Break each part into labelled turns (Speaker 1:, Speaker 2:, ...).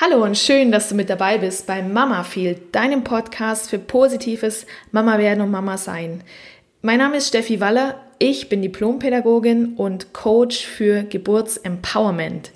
Speaker 1: Hallo und schön, dass du mit dabei bist bei Mama Feel, deinem Podcast für positives Mama werden und Mama sein. Mein Name ist Steffi Waller, ich bin Diplompädagogin und Coach für Geburtsempowerment.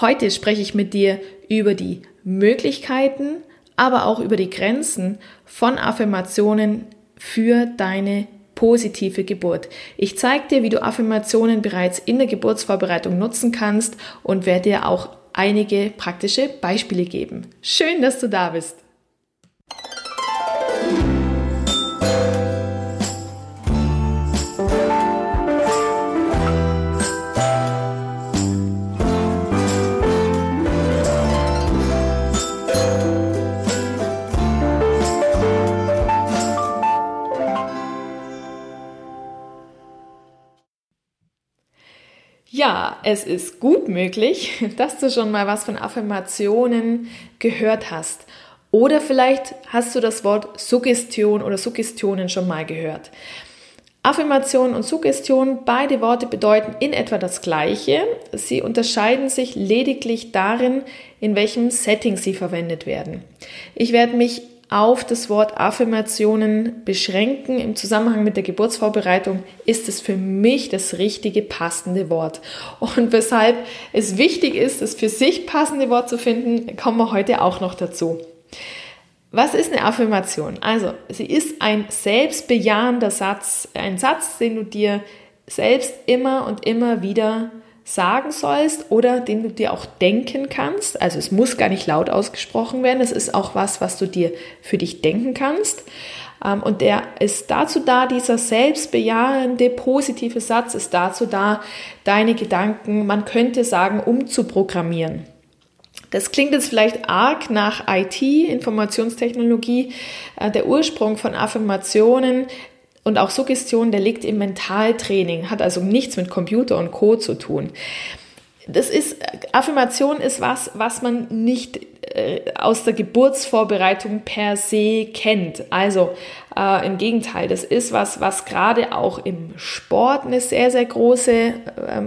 Speaker 1: Heute spreche ich mit dir über die Möglichkeiten, aber auch über die Grenzen von Affirmationen für deine positive Geburt. Ich zeige dir, wie du Affirmationen bereits in der Geburtsvorbereitung nutzen kannst und werde dir auch einige praktische Beispiele geben. Schön, dass du da bist. Es ist gut möglich, dass du schon mal was von Affirmationen gehört hast. Oder vielleicht hast du das Wort Suggestion oder Suggestionen schon mal gehört. Affirmation und Suggestion, beide Worte bedeuten in etwa das Gleiche. Sie unterscheiden sich lediglich darin, in welchem Setting sie verwendet werden. Ich werde mich auf das Wort Affirmationen beschränken. Im Zusammenhang mit der Geburtsvorbereitung ist es für mich das richtige, passende Wort. Und weshalb es wichtig ist, das für sich passende Wort zu finden, kommen wir heute auch noch dazu. Was ist eine Affirmation? Also, sie ist ein selbstbejahender Satz, ein Satz, den du dir selbst immer und immer wieder sagen sollst oder den du dir auch denken kannst. Also es muss gar nicht laut ausgesprochen werden. Es ist auch was, was du dir für dich denken kannst. Ähm, und der ist dazu da, dieser selbstbejahende, positive Satz ist dazu da, deine Gedanken, man könnte sagen, umzuprogrammieren. Das klingt jetzt vielleicht arg nach IT, Informationstechnologie. Äh, der Ursprung von Affirmationen und auch Suggestion, der liegt im Mentaltraining, hat also nichts mit Computer und Co zu tun. Das ist, Affirmation ist was, was man nicht aus der Geburtsvorbereitung per se kennt. Also äh, im Gegenteil, das ist was, was gerade auch im Sport eine sehr, sehr große äh,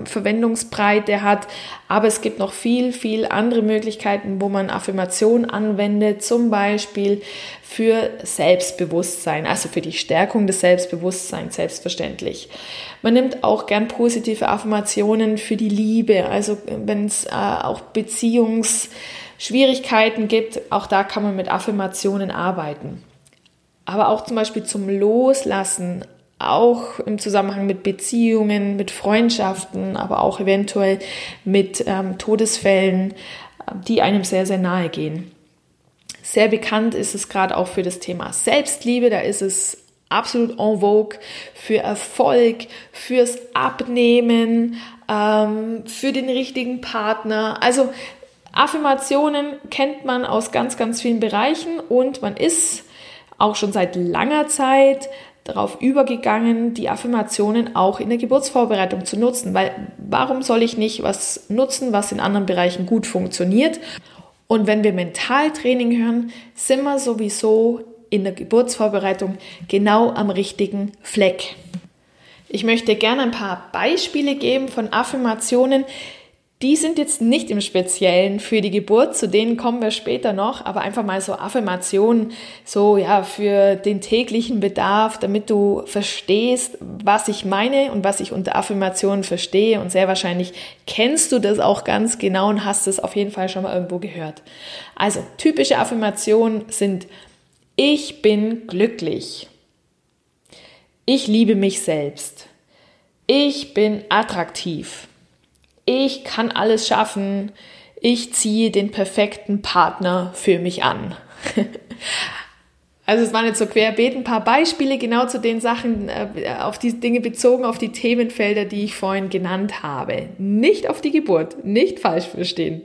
Speaker 1: Verwendungsbreite hat. Aber es gibt noch viel, viel andere Möglichkeiten, wo man Affirmation anwendet, zum Beispiel für Selbstbewusstsein, also für die Stärkung des Selbstbewusstseins, selbstverständlich. Man nimmt auch gern positive Affirmationen für die Liebe, also wenn es äh, auch Beziehungs- Schwierigkeiten gibt, auch da kann man mit Affirmationen arbeiten. Aber auch zum Beispiel zum Loslassen, auch im Zusammenhang mit Beziehungen, mit Freundschaften, aber auch eventuell mit ähm, Todesfällen, die einem sehr, sehr nahe gehen. Sehr bekannt ist es gerade auch für das Thema Selbstliebe, da ist es absolut en vogue für Erfolg, fürs Abnehmen, ähm, für den richtigen Partner. Also Affirmationen kennt man aus ganz, ganz vielen Bereichen und man ist auch schon seit langer Zeit darauf übergegangen, die Affirmationen auch in der Geburtsvorbereitung zu nutzen, weil warum soll ich nicht was nutzen, was in anderen Bereichen gut funktioniert? Und wenn wir Mentaltraining hören, sind wir sowieso in der Geburtsvorbereitung genau am richtigen Fleck. Ich möchte gerne ein paar Beispiele geben von Affirmationen, die sind jetzt nicht im Speziellen für die Geburt, zu denen kommen wir später noch, aber einfach mal so Affirmationen, so ja, für den täglichen Bedarf, damit du verstehst, was ich meine und was ich unter Affirmationen verstehe. Und sehr wahrscheinlich kennst du das auch ganz genau und hast es auf jeden Fall schon mal irgendwo gehört. Also, typische Affirmationen sind, ich bin glücklich. Ich liebe mich selbst. Ich bin attraktiv ich kann alles schaffen, ich ziehe den perfekten Partner für mich an. Also es waren jetzt so querbeet ein paar Beispiele genau zu den Sachen, äh, auf die Dinge bezogen, auf die Themenfelder, die ich vorhin genannt habe. Nicht auf die Geburt, nicht falsch verstehen.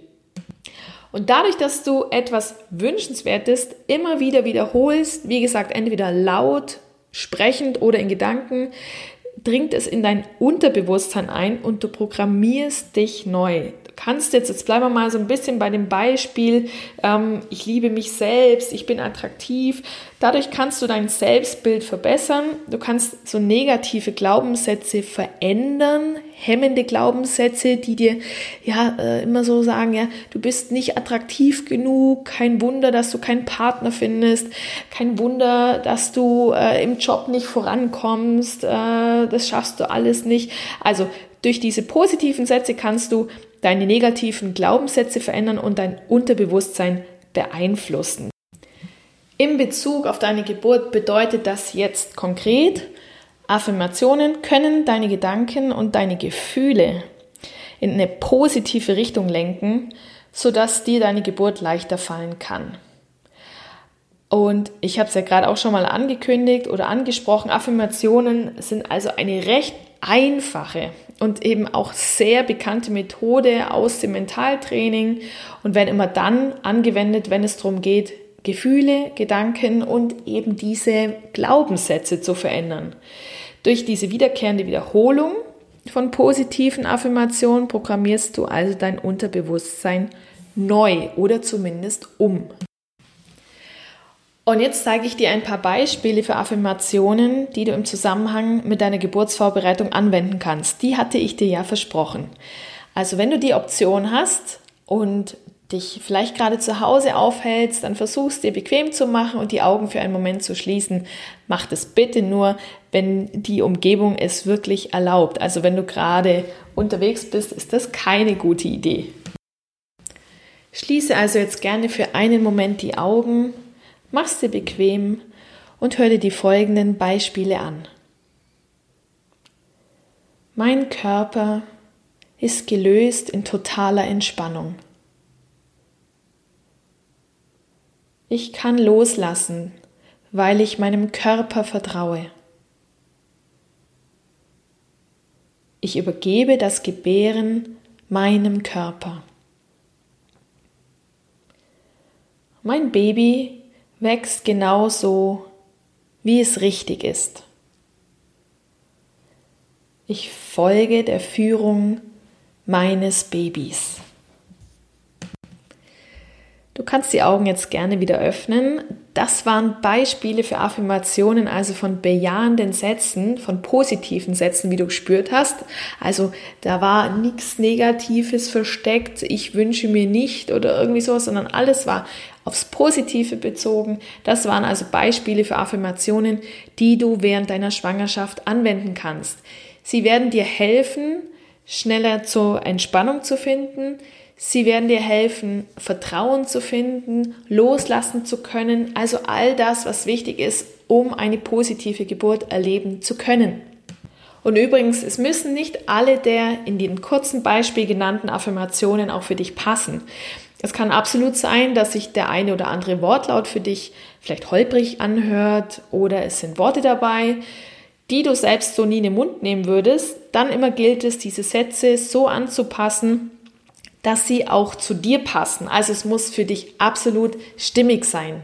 Speaker 1: Und dadurch, dass du etwas Wünschenswertes immer wieder wiederholst, wie gesagt, entweder laut, sprechend oder in Gedanken, dringt es in dein Unterbewusstsein ein und du programmierst dich neu. Kannst jetzt, jetzt bleiben wir mal so ein bisschen bei dem Beispiel, ähm, ich liebe mich selbst, ich bin attraktiv. Dadurch kannst du dein Selbstbild verbessern. Du kannst so negative Glaubenssätze verändern, hemmende Glaubenssätze, die dir ja äh, immer so sagen, ja, du bist nicht attraktiv genug, kein Wunder, dass du keinen Partner findest, kein Wunder, dass du äh, im Job nicht vorankommst, äh, das schaffst du alles nicht. Also durch diese positiven Sätze kannst du deine negativen Glaubenssätze verändern und dein Unterbewusstsein beeinflussen. In Bezug auf deine Geburt bedeutet das jetzt konkret, Affirmationen können deine Gedanken und deine Gefühle in eine positive Richtung lenken, sodass dir deine Geburt leichter fallen kann. Und ich habe es ja gerade auch schon mal angekündigt oder angesprochen, Affirmationen sind also eine recht einfache und eben auch sehr bekannte Methode aus dem Mentaltraining und werden immer dann angewendet, wenn es darum geht, Gefühle, Gedanken und eben diese Glaubenssätze zu verändern. Durch diese wiederkehrende Wiederholung von positiven Affirmationen programmierst du also dein Unterbewusstsein neu oder zumindest um. Und jetzt zeige ich dir ein paar Beispiele für Affirmationen, die du im Zusammenhang mit deiner Geburtsvorbereitung anwenden kannst. Die hatte ich dir ja versprochen. Also wenn du die Option hast und dich vielleicht gerade zu Hause aufhältst, dann versuchst dir bequem zu machen und die Augen für einen Moment zu schließen. Mach das bitte nur, wenn die Umgebung es wirklich erlaubt. Also wenn du gerade unterwegs bist, ist das keine gute Idee. Schließe also jetzt gerne für einen Moment die Augen Mach's dir bequem und hör dir die folgenden Beispiele an. Mein Körper ist gelöst in totaler Entspannung. Ich kann loslassen, weil ich meinem Körper vertraue. Ich übergebe das Gebären meinem Körper. Mein Baby wächst genauso, wie es richtig ist. Ich folge der Führung meines Babys. Du kannst die Augen jetzt gerne wieder öffnen. Das waren Beispiele für Affirmationen, also von bejahenden Sätzen, von positiven Sätzen, wie du gespürt hast. Also da war nichts Negatives versteckt, ich wünsche mir nicht oder irgendwie so, sondern alles war aufs Positive bezogen. Das waren also Beispiele für Affirmationen, die du während deiner Schwangerschaft anwenden kannst. Sie werden dir helfen, schneller zur Entspannung zu finden. Sie werden dir helfen, Vertrauen zu finden, loslassen zu können. Also all das, was wichtig ist, um eine positive Geburt erleben zu können. Und übrigens, es müssen nicht alle der in dem kurzen Beispiel genannten Affirmationen auch für dich passen. Es kann absolut sein, dass sich der eine oder andere Wortlaut für dich vielleicht holprig anhört oder es sind Worte dabei, die du selbst so nie in den Mund nehmen würdest. Dann immer gilt es, diese Sätze so anzupassen, dass sie auch zu dir passen. Also es muss für dich absolut stimmig sein.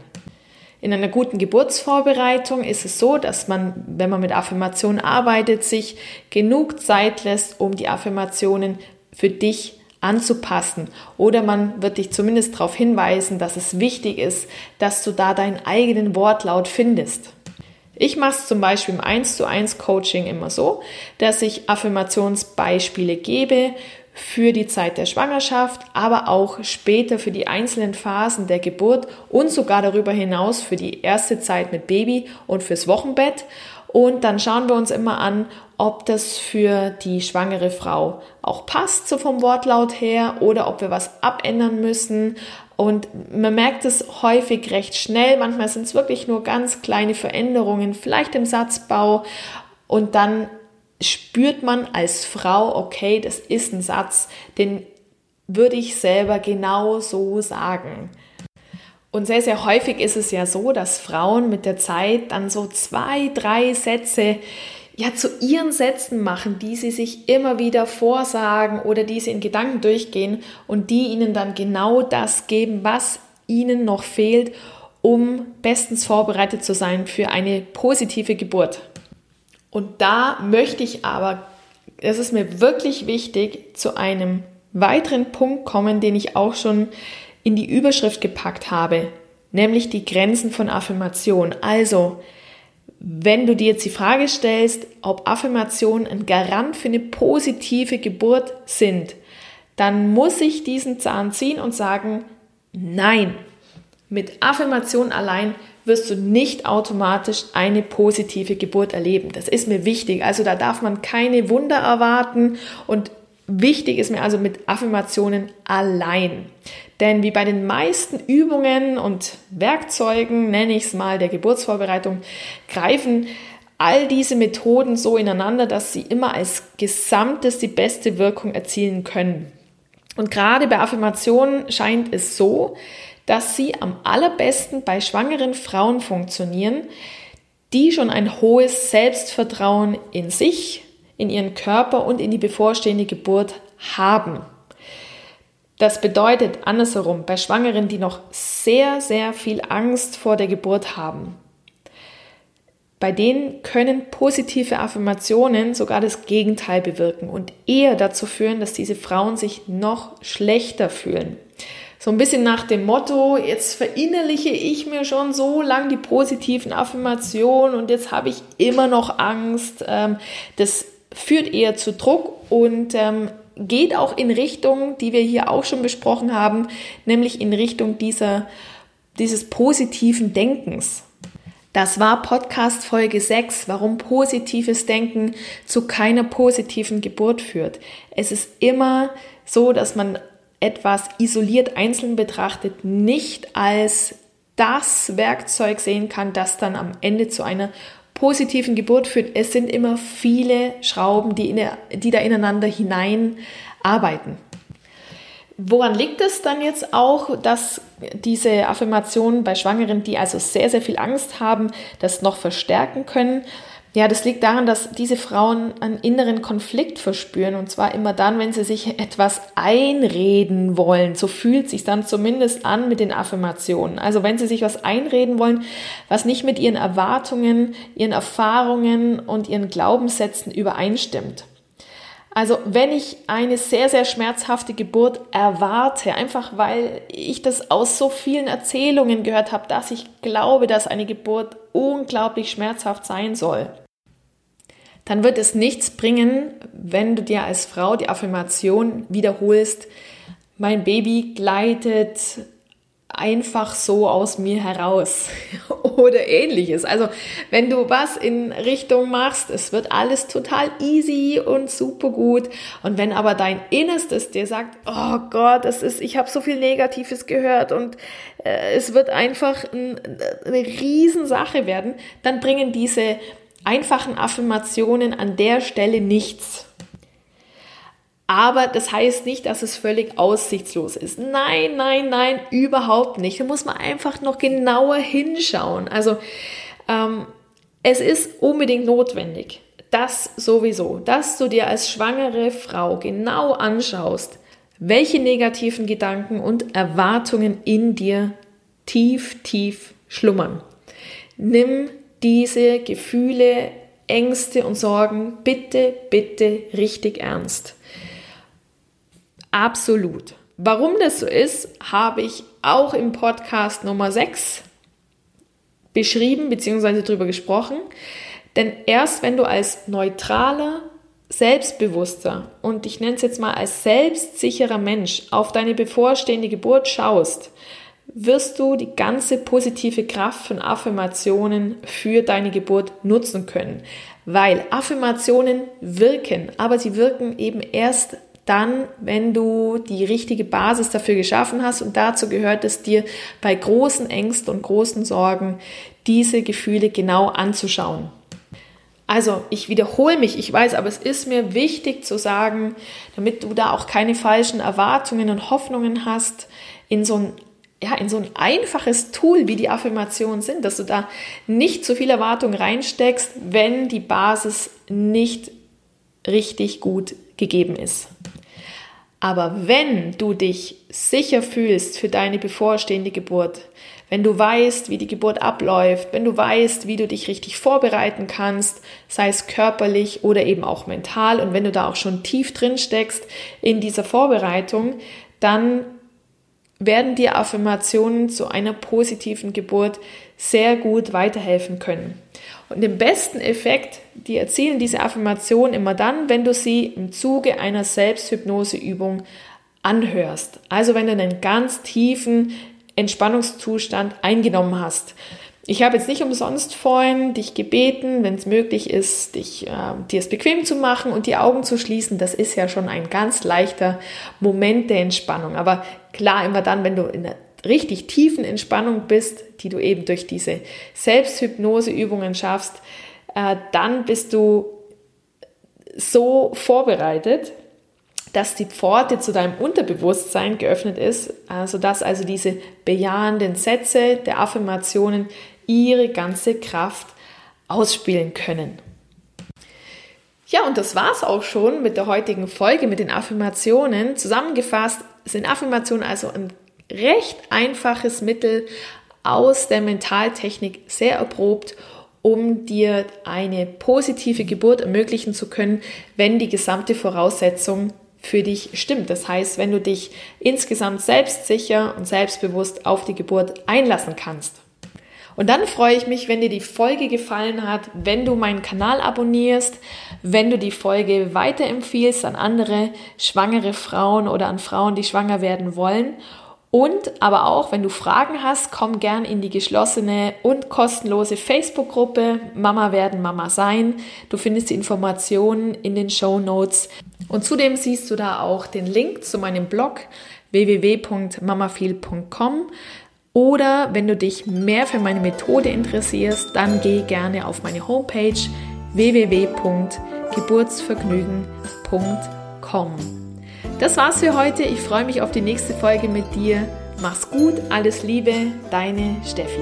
Speaker 1: In einer guten Geburtsvorbereitung ist es so, dass man, wenn man mit Affirmationen arbeitet, sich genug Zeit lässt, um die Affirmationen für dich anzupassen. Oder man wird dich zumindest darauf hinweisen, dass es wichtig ist, dass du da deinen eigenen Wortlaut findest. Ich mache es zum Beispiel im 1 zu 1 Coaching immer so, dass ich Affirmationsbeispiele gebe für die Zeit der Schwangerschaft, aber auch später für die einzelnen Phasen der Geburt und sogar darüber hinaus für die erste Zeit mit Baby und fürs Wochenbett. Und dann schauen wir uns immer an, ob das für die schwangere Frau auch passt, so vom Wortlaut her, oder ob wir was abändern müssen. Und man merkt es häufig recht schnell. Manchmal sind es wirklich nur ganz kleine Veränderungen, vielleicht im Satzbau. Und dann spürt man als Frau, okay, das ist ein Satz, den würde ich selber genau so sagen. Und sehr, sehr häufig ist es ja so, dass Frauen mit der Zeit dann so zwei, drei Sätze ja zu ihren Sätzen machen, die sie sich immer wieder vorsagen oder die sie in Gedanken durchgehen und die ihnen dann genau das geben, was ihnen noch fehlt, um bestens vorbereitet zu sein für eine positive Geburt. Und da möchte ich aber, es ist mir wirklich wichtig, zu einem weiteren Punkt kommen, den ich auch schon in die Überschrift gepackt habe, nämlich die Grenzen von Affirmation. Also, wenn du dir jetzt die Frage stellst, ob Affirmationen ein Garant für eine positive Geburt sind, dann muss ich diesen Zahn ziehen und sagen, nein, mit Affirmation allein wirst du nicht automatisch eine positive Geburt erleben. Das ist mir wichtig. Also da darf man keine Wunder erwarten und wichtig ist mir also mit Affirmationen allein. Denn wie bei den meisten Übungen und Werkzeugen, nenne ich es mal, der Geburtsvorbereitung, greifen all diese Methoden so ineinander, dass sie immer als Gesamtes die beste Wirkung erzielen können. Und gerade bei Affirmationen scheint es so, dass sie am allerbesten bei schwangeren Frauen funktionieren, die schon ein hohes Selbstvertrauen in sich, in ihren Körper und in die bevorstehende Geburt haben. Das bedeutet andersherum, bei Schwangeren, die noch sehr, sehr viel Angst vor der Geburt haben, bei denen können positive Affirmationen sogar das Gegenteil bewirken und eher dazu führen, dass diese Frauen sich noch schlechter fühlen. So ein bisschen nach dem Motto, jetzt verinnerliche ich mir schon so lang die positiven Affirmationen und jetzt habe ich immer noch Angst. Ähm, das führt eher zu Druck und ähm, geht auch in Richtung, die wir hier auch schon besprochen haben, nämlich in Richtung dieser, dieses positiven Denkens. Das war Podcast Folge 6, warum positives Denken zu keiner positiven Geburt führt. Es ist immer so, dass man etwas isoliert einzeln betrachtet nicht als das Werkzeug sehen kann, das dann am Ende zu einer positiven Geburt führt. Es sind immer viele Schrauben, die, in, die da ineinander hinein arbeiten. Woran liegt es dann jetzt auch, dass diese Affirmationen bei Schwangeren, die also sehr, sehr viel Angst haben, das noch verstärken können? Ja, das liegt daran, dass diese Frauen einen inneren Konflikt verspüren und zwar immer dann, wenn sie sich etwas einreden wollen. So fühlt sich dann zumindest an mit den Affirmationen. Also wenn sie sich was einreden wollen, was nicht mit ihren Erwartungen, ihren Erfahrungen und ihren Glaubenssätzen übereinstimmt. Also wenn ich eine sehr, sehr schmerzhafte Geburt erwarte, einfach weil ich das aus so vielen Erzählungen gehört habe, dass ich glaube, dass eine Geburt unglaublich schmerzhaft sein soll, dann wird es nichts bringen, wenn du dir als Frau die Affirmation wiederholst, mein Baby gleitet einfach so aus mir heraus oder ähnliches. Also wenn du was in Richtung machst, es wird alles total easy und super gut. Und wenn aber dein Innerstes dir sagt, oh Gott, es ist, ich habe so viel Negatives gehört und äh, es wird einfach ein, eine Riesensache werden, dann bringen diese einfachen Affirmationen an der Stelle nichts. Aber das heißt nicht, dass es völlig aussichtslos ist. Nein, nein, nein, überhaupt nicht. Da muss man einfach noch genauer hinschauen. Also ähm, es ist unbedingt notwendig, das sowieso, dass du dir als schwangere Frau genau anschaust, welche negativen Gedanken und Erwartungen in dir tief, tief schlummern. Nimm diese Gefühle, Ängste und Sorgen bitte, bitte richtig ernst. Absolut. Warum das so ist, habe ich auch im Podcast Nummer 6 beschrieben bzw. darüber gesprochen. Denn erst wenn du als neutraler, selbstbewusster und ich nenne es jetzt mal als selbstsicherer Mensch auf deine bevorstehende Geburt schaust, wirst du die ganze positive Kraft von Affirmationen für deine Geburt nutzen können. Weil Affirmationen wirken, aber sie wirken eben erst dann, wenn du die richtige Basis dafür geschaffen hast. Und dazu gehört es dir bei großen Ängsten und großen Sorgen, diese Gefühle genau anzuschauen. Also, ich wiederhole mich, ich weiß, aber es ist mir wichtig zu sagen, damit du da auch keine falschen Erwartungen und Hoffnungen hast, in so ein ja, in so ein einfaches Tool wie die Affirmationen sind, dass du da nicht zu viel Erwartung reinsteckst, wenn die Basis nicht richtig gut gegeben ist. Aber wenn du dich sicher fühlst für deine bevorstehende Geburt, wenn du weißt, wie die Geburt abläuft, wenn du weißt, wie du dich richtig vorbereiten kannst, sei es körperlich oder eben auch mental, und wenn du da auch schon tief drin steckst in dieser Vorbereitung, dann werden dir Affirmationen zu einer positiven Geburt sehr gut weiterhelfen können. Und den besten Effekt, die erzielen diese Affirmationen immer dann, wenn du sie im Zuge einer Selbsthypnoseübung anhörst. Also wenn du einen ganz tiefen Entspannungszustand eingenommen hast. Ich habe jetzt nicht umsonst vorhin dich gebeten, wenn es möglich ist, dich, äh, dir es bequem zu machen und die Augen zu schließen. Das ist ja schon ein ganz leichter Moment der Entspannung. Aber klar, immer dann, wenn du in einer richtig tiefen Entspannung bist, die du eben durch diese Selbsthypnoseübungen schaffst, äh, dann bist du so vorbereitet, dass die Pforte zu deinem Unterbewusstsein geöffnet ist, äh, sodass also diese bejahenden Sätze der Affirmationen ihre ganze Kraft ausspielen können. Ja, und das war's auch schon mit der heutigen Folge mit den Affirmationen. Zusammengefasst sind Affirmationen also ein recht einfaches Mittel aus der Mentaltechnik, sehr erprobt, um dir eine positive Geburt ermöglichen zu können, wenn die gesamte Voraussetzung für dich stimmt. Das heißt, wenn du dich insgesamt selbstsicher und selbstbewusst auf die Geburt einlassen kannst. Und dann freue ich mich, wenn dir die Folge gefallen hat, wenn du meinen Kanal abonnierst, wenn du die Folge weiterempfiehlst an andere schwangere Frauen oder an Frauen, die schwanger werden wollen. Und aber auch, wenn du Fragen hast, komm gern in die geschlossene und kostenlose Facebook-Gruppe Mama werden, Mama sein. Du findest die Informationen in den Show Notes. Und zudem siehst du da auch den Link zu meinem Blog www.mamafeel.com oder wenn du dich mehr für meine Methode interessierst, dann geh gerne auf meine Homepage www.geburtsvergnügen.com. Das war's für heute. Ich freue mich auf die nächste Folge mit dir. Mach's gut, alles Liebe, deine Steffi.